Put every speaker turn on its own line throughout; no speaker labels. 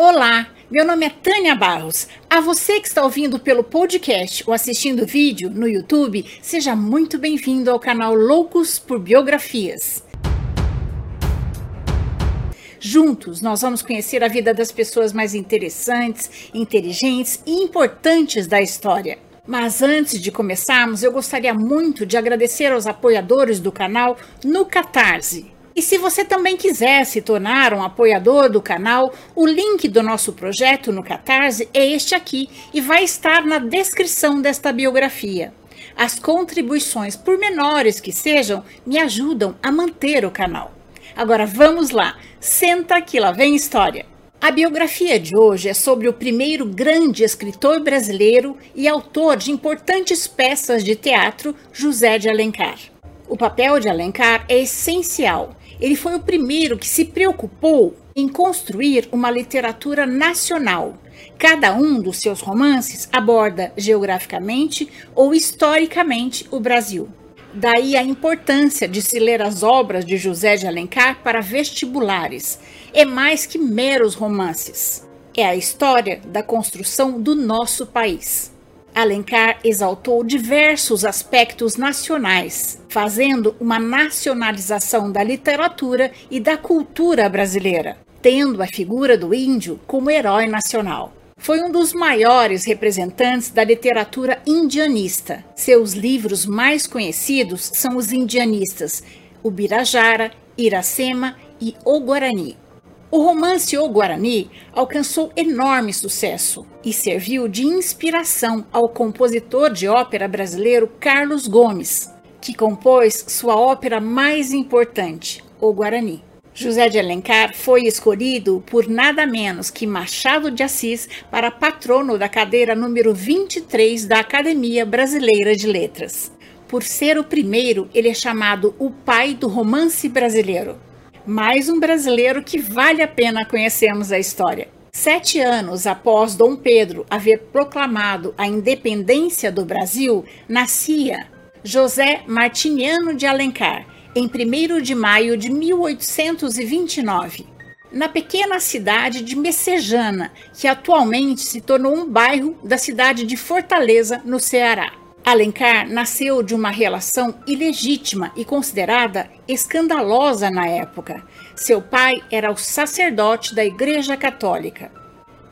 Olá, meu nome é Tânia Barros. A você que está ouvindo pelo podcast ou assistindo vídeo no YouTube, seja muito bem-vindo ao canal Loucos por Biografias. Juntos, nós vamos conhecer a vida das pessoas mais interessantes, inteligentes e importantes da história. Mas antes de começarmos, eu gostaria muito de agradecer aos apoiadores do canal no Catarse. E se você também quiser se tornar um apoiador do canal, o link do nosso projeto no Catarse é este aqui e vai estar na descrição desta biografia. As contribuições, por menores que sejam, me ajudam a manter o canal. Agora vamos lá, senta que lá vem história. A biografia de hoje é sobre o primeiro grande escritor brasileiro e autor de importantes peças de teatro, José de Alencar. O papel de Alencar é essencial ele foi o primeiro que se preocupou em construir uma literatura nacional. Cada um dos seus romances aborda geograficamente ou historicamente o Brasil. Daí a importância de se ler as obras de José de Alencar para vestibulares. É mais que meros romances. É a história da construção do nosso país. Alencar exaltou diversos aspectos nacionais, fazendo uma nacionalização da literatura e da cultura brasileira, tendo a figura do índio como herói nacional. Foi um dos maiores representantes da literatura indianista. Seus livros mais conhecidos são os indianistas Ubirajara, Iracema e O Guarani. O romance O Guarani alcançou enorme sucesso e serviu de inspiração ao compositor de ópera brasileiro Carlos Gomes, que compôs sua ópera mais importante, O Guarani. José de Alencar foi escolhido por nada menos que Machado de Assis para patrono da cadeira número 23 da Academia Brasileira de Letras. Por ser o primeiro, ele é chamado o pai do romance brasileiro mais um brasileiro que vale a pena conhecermos a história. Sete anos após Dom Pedro haver proclamado a independência do Brasil, nascia José Martiniano de Alencar, em 1 de maio de 1829, na pequena cidade de Messejana, que atualmente se tornou um bairro da cidade de Fortaleza, no Ceará. Alencar nasceu de uma relação ilegítima e considerada escandalosa na época. Seu pai era o sacerdote da Igreja Católica.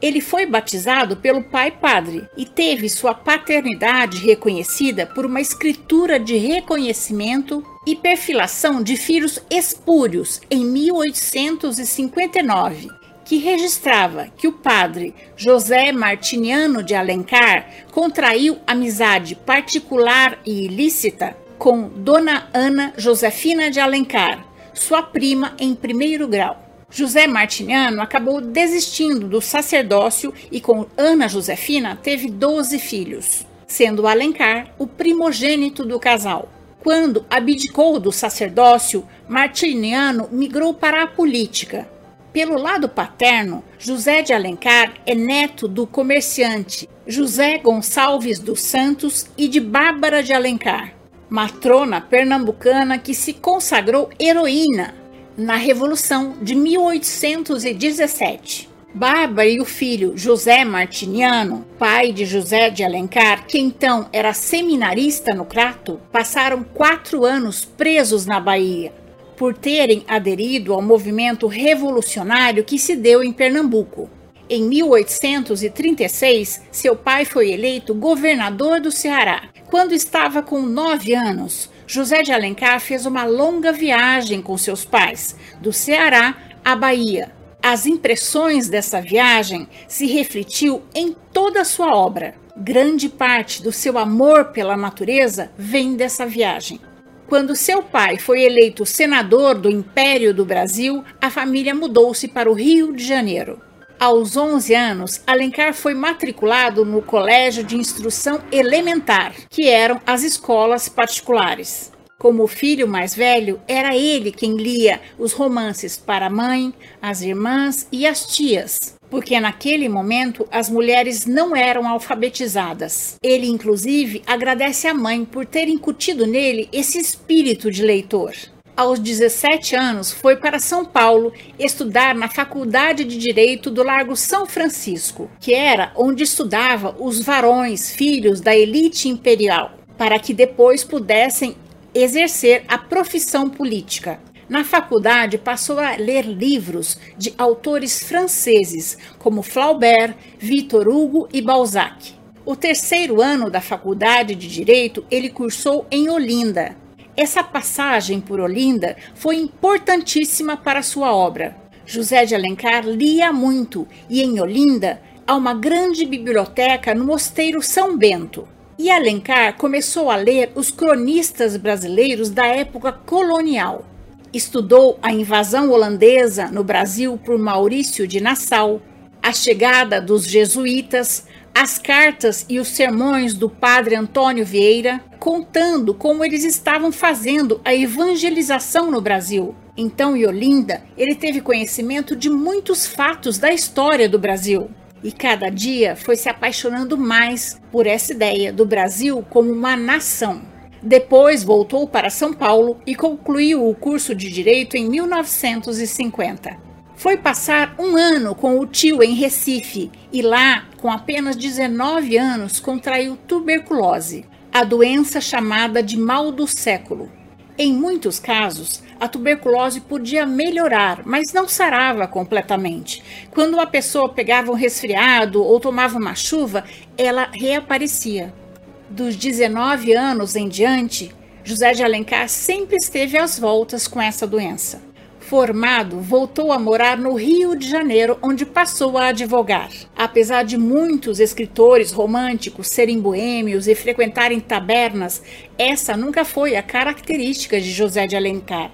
Ele foi batizado pelo pai padre e teve sua paternidade reconhecida por uma escritura de reconhecimento e perfilação de filhos espúrios em 1859 que registrava que o padre José Martiniano de Alencar contraiu amizade particular e ilícita com Dona Ana Josefina de Alencar, sua prima em primeiro grau. José Martiniano acabou desistindo do sacerdócio e com Ana Josefina teve 12 filhos, sendo Alencar o primogênito do casal. Quando abdicou do sacerdócio, Martiniano migrou para a política, pelo lado paterno, José de Alencar é neto do comerciante José Gonçalves dos Santos e de Bárbara de Alencar, matrona pernambucana que se consagrou heroína na Revolução de 1817. Bárbara e o filho José Martiniano, pai de José de Alencar, que então era seminarista no Crato, passaram quatro anos presos na Bahia por terem aderido ao movimento revolucionário que se deu em Pernambuco. Em 1836, seu pai foi eleito governador do Ceará. Quando estava com nove anos, José de Alencar fez uma longa viagem com seus pais, do Ceará à Bahia. As impressões dessa viagem se refletiu em toda a sua obra. Grande parte do seu amor pela natureza vem dessa viagem. Quando seu pai foi eleito senador do Império do Brasil, a família mudou-se para o Rio de Janeiro. Aos 11 anos, Alencar foi matriculado no Colégio de Instrução Elementar, que eram as escolas particulares. Como filho mais velho, era ele quem lia os romances para a mãe, as irmãs e as tias porque naquele momento as mulheres não eram alfabetizadas. Ele, inclusive, agradece à mãe por ter incutido nele esse espírito de leitor. aos 17 anos, foi para São Paulo estudar na Faculdade de Direito do Largo São Francisco, que era onde estudava os varões, filhos da elite imperial, para que depois pudessem exercer a profissão política. Na faculdade, passou a ler livros de autores franceses, como Flaubert, Victor Hugo e Balzac. O terceiro ano da faculdade de Direito ele cursou em Olinda. Essa passagem por Olinda foi importantíssima para sua obra. José de Alencar lia muito e em Olinda há uma grande biblioteca no Mosteiro São Bento. E Alencar começou a ler os cronistas brasileiros da época colonial. Estudou a invasão holandesa no Brasil por Maurício de Nassau, a chegada dos jesuítas, as cartas e os sermões do padre Antônio Vieira, contando como eles estavam fazendo a evangelização no Brasil. Então, em Olinda, ele teve conhecimento de muitos fatos da história do Brasil. E cada dia foi se apaixonando mais por essa ideia do Brasil como uma nação. Depois voltou para São Paulo e concluiu o curso de Direito em 1950. Foi passar um ano com o tio em Recife e lá, com apenas 19 anos, contraiu tuberculose, a doença chamada de mal do século. Em muitos casos, a tuberculose podia melhorar, mas não sarava completamente. Quando uma pessoa pegava um resfriado ou tomava uma chuva, ela reaparecia. Dos 19 anos em diante, José de Alencar sempre esteve às voltas com essa doença. Formado, voltou a morar no Rio de Janeiro, onde passou a advogar. Apesar de muitos escritores românticos serem boêmios e frequentarem tabernas, essa nunca foi a característica de José de Alencar.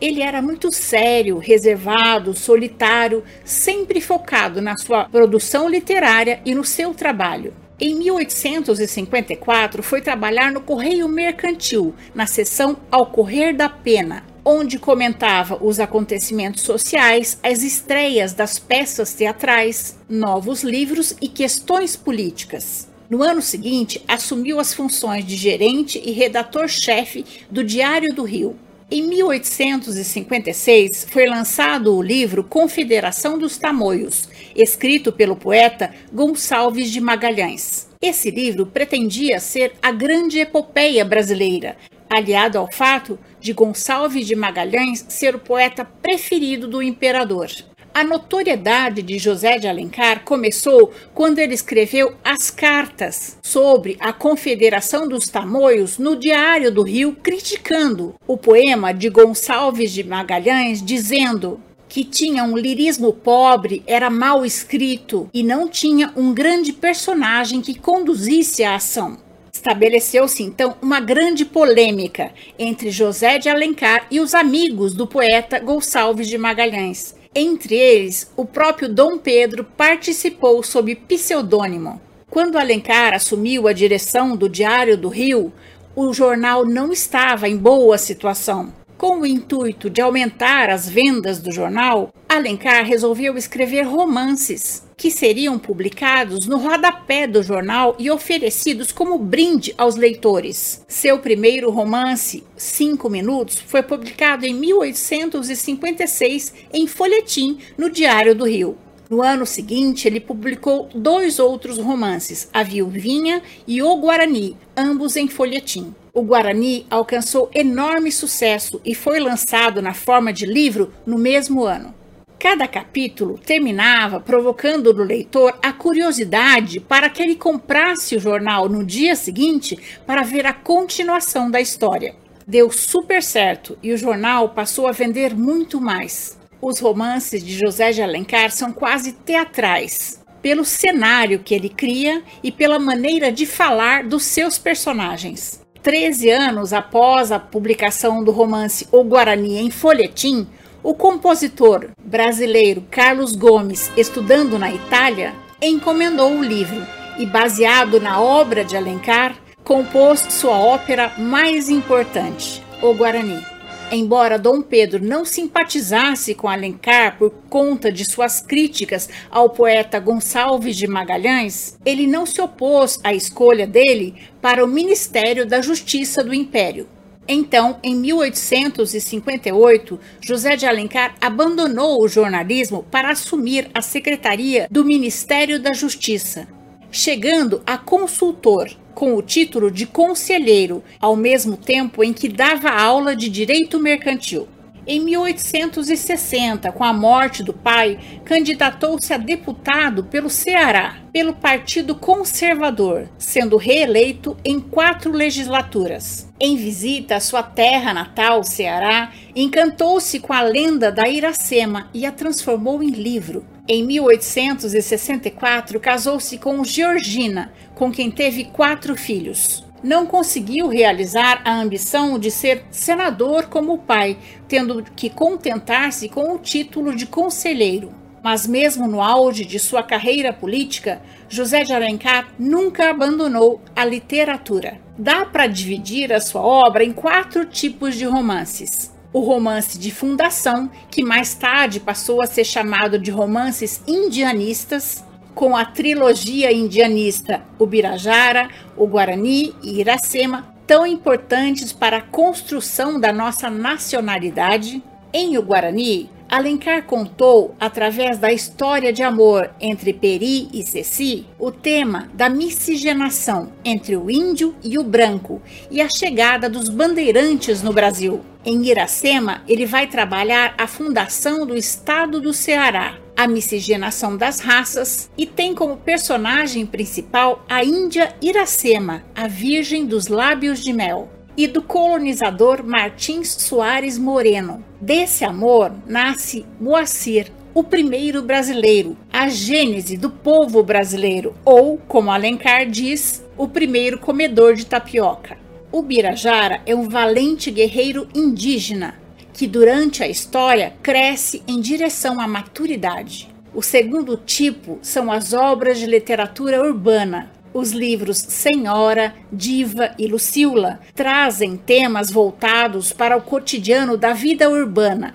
Ele era muito sério, reservado, solitário, sempre focado na sua produção literária e no seu trabalho. Em 1854, foi trabalhar no Correio Mercantil, na seção Ao Correr da Pena, onde comentava os acontecimentos sociais, as estreias das peças teatrais, novos livros e questões políticas. No ano seguinte, assumiu as funções de gerente e redator-chefe do Diário do Rio. Em 1856, foi lançado o livro Confederação dos Tamoios, escrito pelo poeta Gonçalves de Magalhães. Esse livro pretendia ser a grande epopeia brasileira, aliado ao fato de Gonçalves de Magalhães ser o poeta preferido do imperador. A notoriedade de José de Alencar começou quando ele escreveu as cartas sobre a Confederação dos Tamoios no Diário do Rio, criticando o poema de Gonçalves de Magalhães, dizendo que tinha um lirismo pobre, era mal escrito e não tinha um grande personagem que conduzisse a ação. Estabeleceu-se então uma grande polêmica entre José de Alencar e os amigos do poeta Gonçalves de Magalhães. Entre eles, o próprio Dom Pedro participou sob pseudônimo. Quando Alencar assumiu a direção do Diário do Rio, o jornal não estava em boa situação. Com o intuito de aumentar as vendas do jornal, Alencar resolveu escrever romances que seriam publicados no rodapé do jornal e oferecidos como brinde aos leitores. Seu primeiro romance, Cinco Minutos, foi publicado em 1856 em folhetim no Diário do Rio. No ano seguinte, ele publicou dois outros romances, A Viuvinha e O Guarani, ambos em folhetim. O Guarani alcançou enorme sucesso e foi lançado na forma de livro no mesmo ano. Cada capítulo terminava provocando no leitor a curiosidade para que ele comprasse o jornal no dia seguinte para ver a continuação da história. Deu super certo e o jornal passou a vender muito mais. Os romances de José de Alencar são quase teatrais, pelo cenário que ele cria e pela maneira de falar dos seus personagens. Treze anos após a publicação do romance O Guarani em folhetim, o compositor brasileiro Carlos Gomes, estudando na Itália, encomendou o livro e, baseado na obra de Alencar, compôs sua ópera mais importante, O Guarani. Embora Dom Pedro não simpatizasse com Alencar por conta de suas críticas ao poeta Gonçalves de Magalhães, ele não se opôs à escolha dele para o Ministério da Justiça do Império. Então, em 1858, José de Alencar abandonou o jornalismo para assumir a secretaria do Ministério da Justiça, chegando a consultor com o título de conselheiro, ao mesmo tempo em que dava aula de direito mercantil. Em 1860, com a morte do pai, candidatou-se a deputado pelo Ceará, pelo Partido Conservador, sendo reeleito em quatro legislaturas. Em visita à sua terra natal, Ceará, encantou-se com a lenda da Iracema e a transformou em livro. Em 1864, casou-se com Georgina, com quem teve quatro filhos não conseguiu realizar a ambição de ser senador como o pai, tendo que contentar-se com o título de conselheiro. Mas, mesmo no auge de sua carreira política, José de Alencar nunca abandonou a literatura. Dá para dividir a sua obra em quatro tipos de romances. O romance de fundação, que mais tarde passou a ser chamado de romances indianistas, com a trilogia indianista Ubirajara, o Guarani e Iracema, tão importantes para a construção da nossa nacionalidade. Em O Guarani, Alencar contou, através da história de amor entre Peri e Ceci, o tema da miscigenação entre o índio e o branco e a chegada dos bandeirantes no Brasil. Em Iracema, ele vai trabalhar a fundação do estado do Ceará, a miscigenação das raças e tem como personagem principal a Índia Iracema, a Virgem dos Lábios de Mel, e do colonizador Martins Soares Moreno. Desse amor nasce Moacir, o primeiro brasileiro, a gênese do povo brasileiro, ou, como Alencar diz, o primeiro comedor de tapioca. O Birajara é um valente guerreiro indígena que durante a história cresce em direção à maturidade. O segundo tipo são as obras de literatura urbana. Os livros Senhora, Diva e Lucila trazem temas voltados para o cotidiano da vida urbana,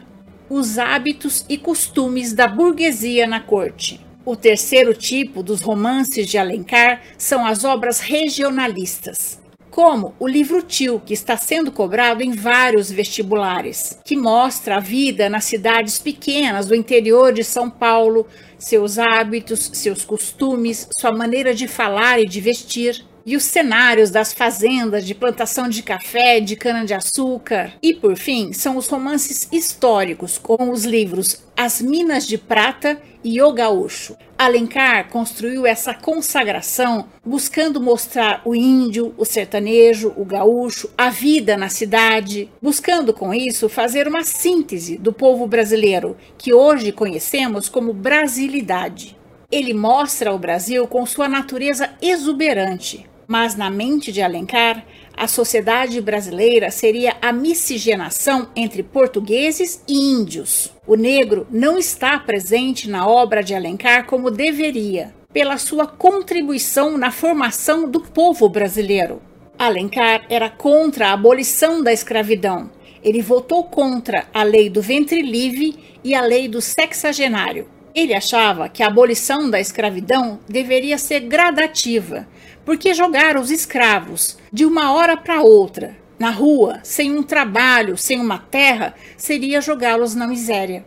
os hábitos e costumes da burguesia na corte. O terceiro tipo dos romances de Alencar são as obras regionalistas como o livro Tio, que está sendo cobrado em vários vestibulares, que mostra a vida nas cidades pequenas do interior de São Paulo, seus hábitos, seus costumes, sua maneira de falar e de vestir e os cenários das fazendas de plantação de café, de cana-de-açúcar. E, por fim, são os romances históricos, como os livros As Minas de Prata e O Gaúcho. Alencar construiu essa consagração buscando mostrar o índio, o sertanejo, o gaúcho, a vida na cidade, buscando com isso fazer uma síntese do povo brasileiro, que hoje conhecemos como brasilidade. Ele mostra o Brasil com sua natureza exuberante, mas na mente de Alencar, a sociedade brasileira seria a miscigenação entre portugueses e índios. O negro não está presente na obra de Alencar como deveria, pela sua contribuição na formação do povo brasileiro. Alencar era contra a abolição da escravidão. Ele votou contra a lei do ventre livre e a lei do sexagenário. Ele achava que a abolição da escravidão deveria ser gradativa, porque jogar os escravos de uma hora para outra na rua, sem um trabalho, sem uma terra, seria jogá-los na miséria.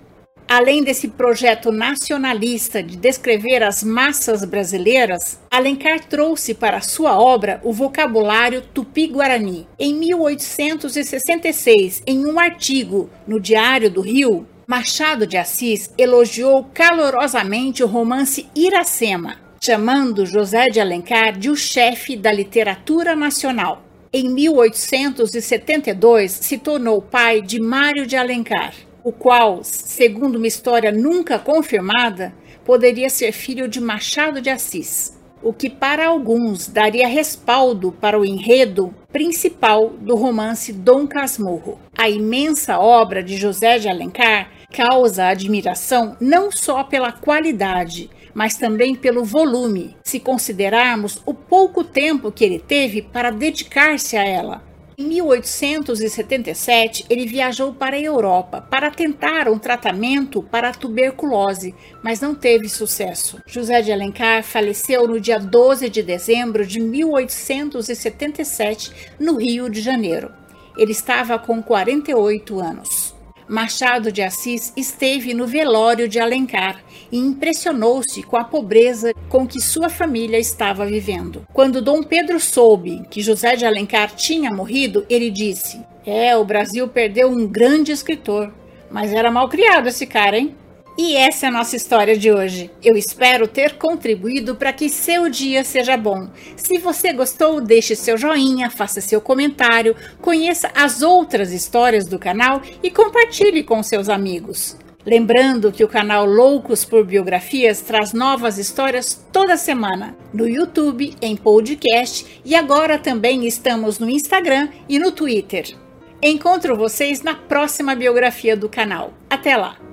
Além desse projeto nacionalista de descrever as massas brasileiras, Alencar trouxe para sua obra o vocabulário tupi-guarani. Em 1866, em um artigo no Diário do Rio, Machado de Assis elogiou calorosamente o romance Iracema, chamando José de Alencar de o chefe da literatura nacional. Em 1872, se tornou pai de Mário de Alencar, o qual, segundo uma história nunca confirmada, poderia ser filho de Machado de Assis, o que para alguns daria respaldo para o enredo principal do romance Dom Casmurro. A imensa obra de José de Alencar causa admiração não só pela qualidade, mas também pelo volume, se considerarmos o pouco tempo que ele teve para dedicar-se a ela. Em 1877, ele viajou para a Europa para tentar um tratamento para a tuberculose, mas não teve sucesso. José de Alencar faleceu no dia 12 de dezembro de 1877, no Rio de Janeiro. Ele estava com 48 anos. Machado de Assis esteve no velório de Alencar e impressionou-se com a pobreza com que sua família estava vivendo. Quando Dom Pedro soube que José de Alencar tinha morrido, ele disse: É, o Brasil perdeu um grande escritor, mas era mal criado esse cara, hein? E essa é a nossa história de hoje. Eu espero ter contribuído para que seu dia seja bom. Se você gostou, deixe seu joinha, faça seu comentário, conheça as outras histórias do canal e compartilhe com seus amigos. Lembrando que o canal Loucos por Biografias traz novas histórias toda semana no YouTube, em podcast e agora também estamos no Instagram e no Twitter. Encontro vocês na próxima biografia do canal. Até lá!